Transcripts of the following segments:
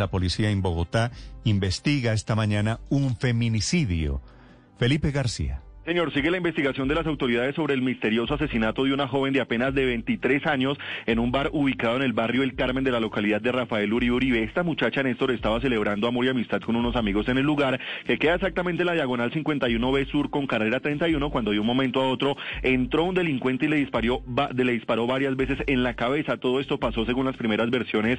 La policía en Bogotá investiga esta mañana un feminicidio. Felipe García. Señor, sigue la investigación de las autoridades sobre el misterioso asesinato de una joven de apenas de 23 años en un bar ubicado en el barrio El Carmen de la localidad de Rafael Uribe Uribe. Esta muchacha, Néstor, estaba celebrando amor y amistad con unos amigos en el lugar, que queda exactamente en la diagonal 51B Sur con carrera 31, cuando de un momento a otro entró un delincuente y le disparó, le disparó varias veces en la cabeza. Todo esto pasó según las primeras versiones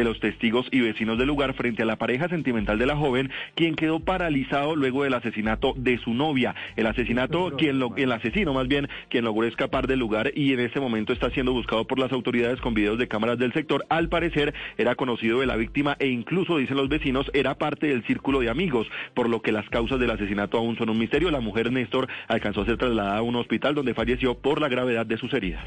De los testigos y vecinos del lugar frente a la pareja sentimental de la joven, quien quedó paralizado luego del asesinato de su novia. El asesinato, quien lo, el asesino más bien, quien logró escapar del lugar y en ese momento está siendo buscado por las autoridades con videos de cámaras del sector. Al parecer era conocido de la víctima e incluso, dicen los vecinos, era parte del círculo de amigos, por lo que las causas del asesinato aún son un misterio. La mujer Néstor alcanzó a ser trasladada a un hospital donde falleció por la gravedad de sus heridas.